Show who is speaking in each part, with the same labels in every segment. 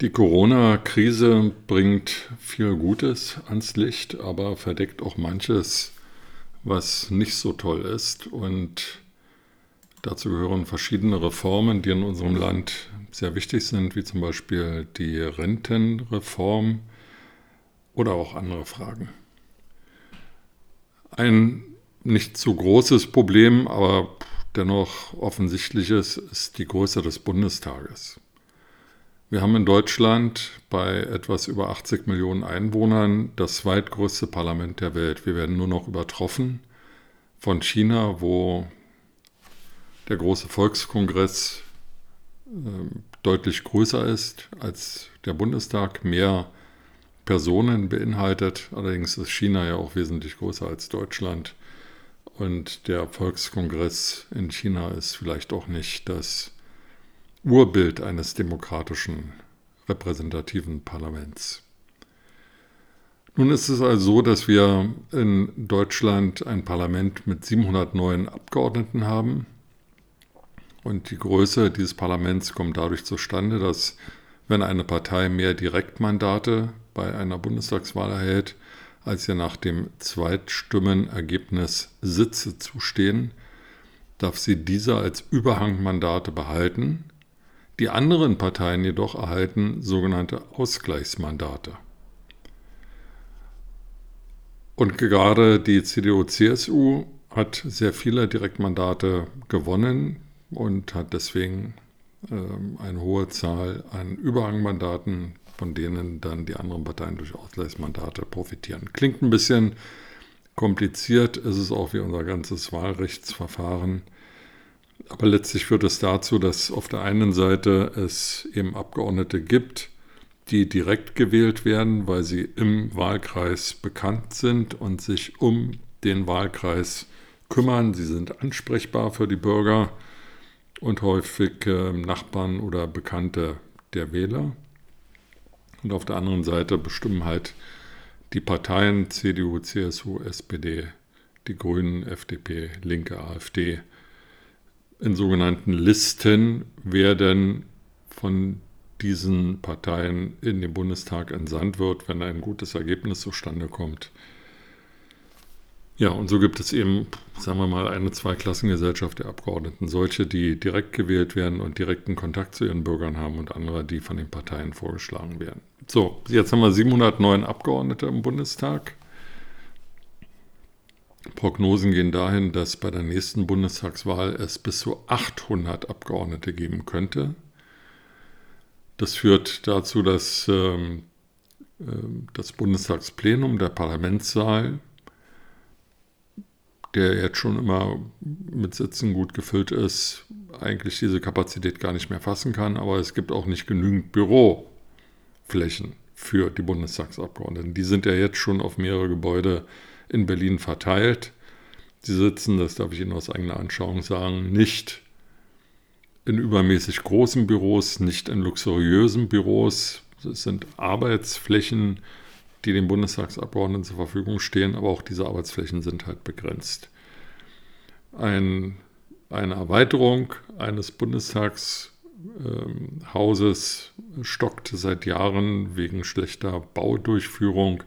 Speaker 1: Die Corona-Krise bringt viel Gutes ans Licht, aber verdeckt auch manches, was nicht so toll ist. Und dazu gehören verschiedene Reformen, die in unserem Land sehr wichtig sind, wie zum Beispiel die Rentenreform oder auch andere Fragen. Ein nicht zu großes Problem, aber dennoch offensichtliches ist die Größe des Bundestages. Wir haben in Deutschland bei etwas über 80 Millionen Einwohnern das zweitgrößte Parlament der Welt. Wir werden nur noch übertroffen von China, wo der große Volkskongress äh, deutlich größer ist als der Bundestag, mehr Personen beinhaltet. Allerdings ist China ja auch wesentlich größer als Deutschland. Und der Volkskongress in China ist vielleicht auch nicht das Urbild eines demokratischen repräsentativen Parlaments. Nun ist es also so, dass wir in Deutschland ein Parlament mit 709 Abgeordneten haben. Und die Größe dieses Parlaments kommt dadurch zustande, dass wenn eine Partei mehr Direktmandate bei einer Bundestagswahl erhält, als ihr nach dem Zweitstimmenergebnis Sitze zustehen, darf sie diese als Überhangmandate behalten die anderen Parteien jedoch erhalten sogenannte Ausgleichsmandate. Und gerade die CDU-CSU hat sehr viele Direktmandate gewonnen und hat deswegen äh, eine hohe Zahl an Überhangmandaten, von denen dann die anderen Parteien durch Ausgleichsmandate profitieren. Klingt ein bisschen kompliziert, ist es auch wie unser ganzes Wahlrechtsverfahren. Aber letztlich führt es dazu, dass auf der einen Seite es eben Abgeordnete gibt, die direkt gewählt werden, weil sie im Wahlkreis bekannt sind und sich um den Wahlkreis kümmern. Sie sind ansprechbar für die Bürger und häufig äh, Nachbarn oder Bekannte der Wähler. Und auf der anderen Seite bestimmen halt die Parteien CDU, CSU, SPD, die Grünen, FDP, Linke, AfD, in sogenannten Listen werden von diesen Parteien in den Bundestag entsandt wird, wenn ein gutes Ergebnis zustande kommt. Ja, und so gibt es eben, sagen wir mal, eine Zweiklassengesellschaft der Abgeordneten. Solche, die direkt gewählt werden und direkten Kontakt zu ihren Bürgern haben und andere, die von den Parteien vorgeschlagen werden. So, jetzt haben wir 709 Abgeordnete im Bundestag. Prognosen gehen dahin, dass bei der nächsten Bundestagswahl es bis zu 800 Abgeordnete geben könnte. Das führt dazu, dass ähm, äh, das Bundestagsplenum, der Parlamentssaal, der jetzt schon immer mit Sitzen gut gefüllt ist, eigentlich diese Kapazität gar nicht mehr fassen kann. Aber es gibt auch nicht genügend Büroflächen für die Bundestagsabgeordneten. Die sind ja jetzt schon auf mehrere Gebäude in Berlin verteilt. Sie sitzen, das darf ich Ihnen aus eigener Anschauung sagen, nicht in übermäßig großen Büros, nicht in luxuriösen Büros. Es sind Arbeitsflächen, die den Bundestagsabgeordneten zur Verfügung stehen, aber auch diese Arbeitsflächen sind halt begrenzt. Ein, eine Erweiterung eines Bundestagshauses ähm, stockt seit Jahren wegen schlechter Baudurchführung.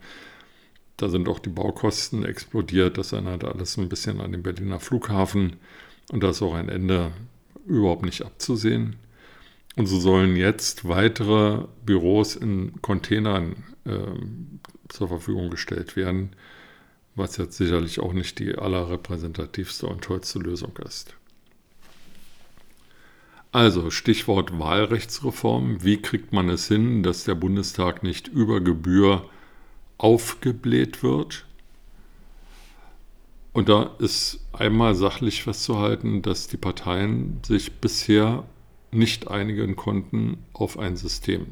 Speaker 1: Da sind auch die Baukosten explodiert. Das erinnert alles ein bisschen an den Berliner Flughafen. Und da ist auch ein Ende überhaupt nicht abzusehen. Und so sollen jetzt weitere Büros in Containern äh, zur Verfügung gestellt werden, was jetzt sicherlich auch nicht die allerrepräsentativste und tollste Lösung ist. Also Stichwort Wahlrechtsreform. Wie kriegt man es hin, dass der Bundestag nicht über Gebühr aufgebläht wird. Und da ist einmal sachlich festzuhalten, dass die Parteien sich bisher nicht einigen konnten auf ein System.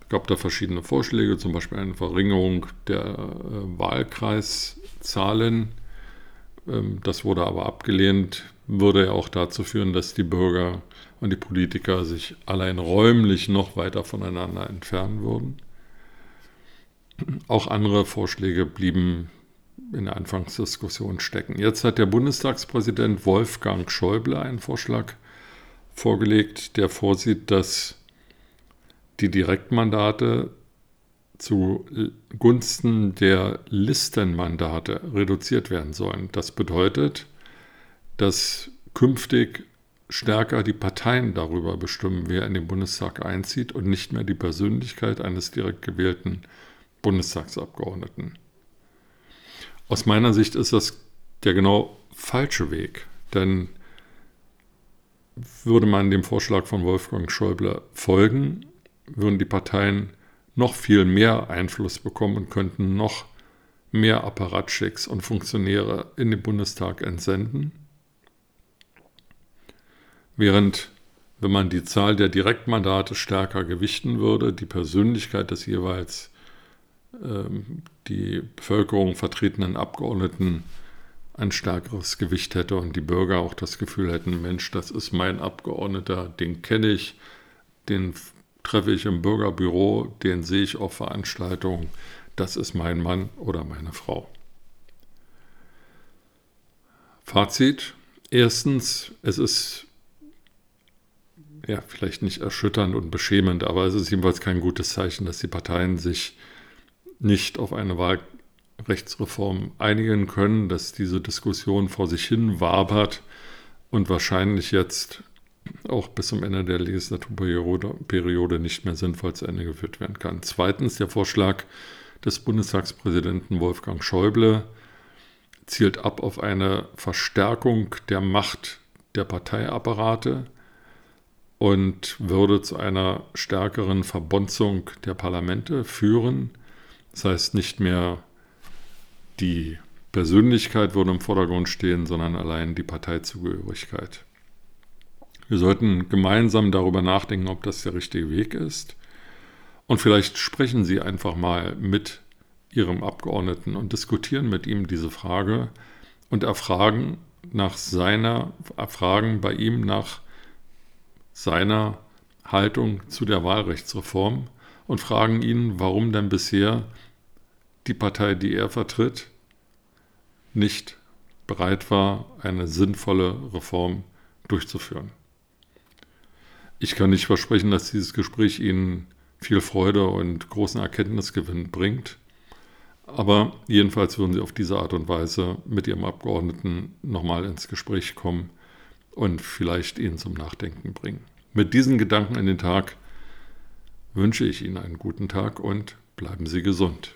Speaker 1: Es gab da verschiedene Vorschläge, zum Beispiel eine Verringerung der äh, Wahlkreiszahlen. Ähm, das wurde aber abgelehnt, würde ja auch dazu führen, dass die Bürger und die Politiker sich allein räumlich noch weiter voneinander entfernen würden. Auch andere Vorschläge blieben in der Anfangsdiskussion stecken. Jetzt hat der Bundestagspräsident Wolfgang Schäuble einen Vorschlag vorgelegt, der vorsieht, dass die Direktmandate zugunsten der Listenmandate reduziert werden sollen. Das bedeutet, dass künftig stärker die Parteien darüber bestimmen, wer in den Bundestag einzieht und nicht mehr die Persönlichkeit eines direkt gewählten Bundestagsabgeordneten. Aus meiner Sicht ist das der genau falsche Weg, denn würde man dem Vorschlag von Wolfgang Schäuble folgen, würden die Parteien noch viel mehr Einfluss bekommen und könnten noch mehr Apparatschicks und Funktionäre in den Bundestag entsenden. Während, wenn man die Zahl der Direktmandate stärker gewichten würde, die Persönlichkeit des jeweils die Bevölkerung vertretenen Abgeordneten ein stärkeres Gewicht hätte und die Bürger auch das Gefühl hätten, Mensch, das ist mein Abgeordneter, den kenne ich, den treffe ich im Bürgerbüro, den sehe ich auf Veranstaltungen, das ist mein Mann oder meine Frau. Fazit. Erstens, es ist ja vielleicht nicht erschütternd und beschämend, aber es ist jedenfalls kein gutes Zeichen, dass die Parteien sich nicht auf eine Wahlrechtsreform einigen können, dass diese Diskussion vor sich hin wabert und wahrscheinlich jetzt auch bis zum Ende der Legislaturperiode nicht mehr sinnvoll zu Ende geführt werden kann. Zweitens der Vorschlag des Bundestagspräsidenten Wolfgang Schäuble zielt ab auf eine Verstärkung der Macht der Parteiapparate und würde zu einer stärkeren Verbonzung der Parlamente führen. Das heißt, nicht mehr die Persönlichkeit würde im Vordergrund stehen, sondern allein die Parteizugehörigkeit. Wir sollten gemeinsam darüber nachdenken, ob das der richtige Weg ist. Und vielleicht sprechen Sie einfach mal mit Ihrem Abgeordneten und diskutieren mit ihm diese Frage und erfragen nach seiner, erfragen bei ihm nach seiner Haltung zu der Wahlrechtsreform und fragen ihn, warum denn bisher die Partei, die er vertritt, nicht bereit war, eine sinnvolle Reform durchzuführen. Ich kann nicht versprechen, dass dieses Gespräch Ihnen viel Freude und großen Erkenntnisgewinn bringt. Aber jedenfalls würden Sie auf diese Art und Weise mit Ihrem Abgeordneten nochmal ins Gespräch kommen und vielleicht ihn zum Nachdenken bringen. Mit diesen Gedanken in den Tag wünsche ich Ihnen einen guten Tag und bleiben Sie gesund.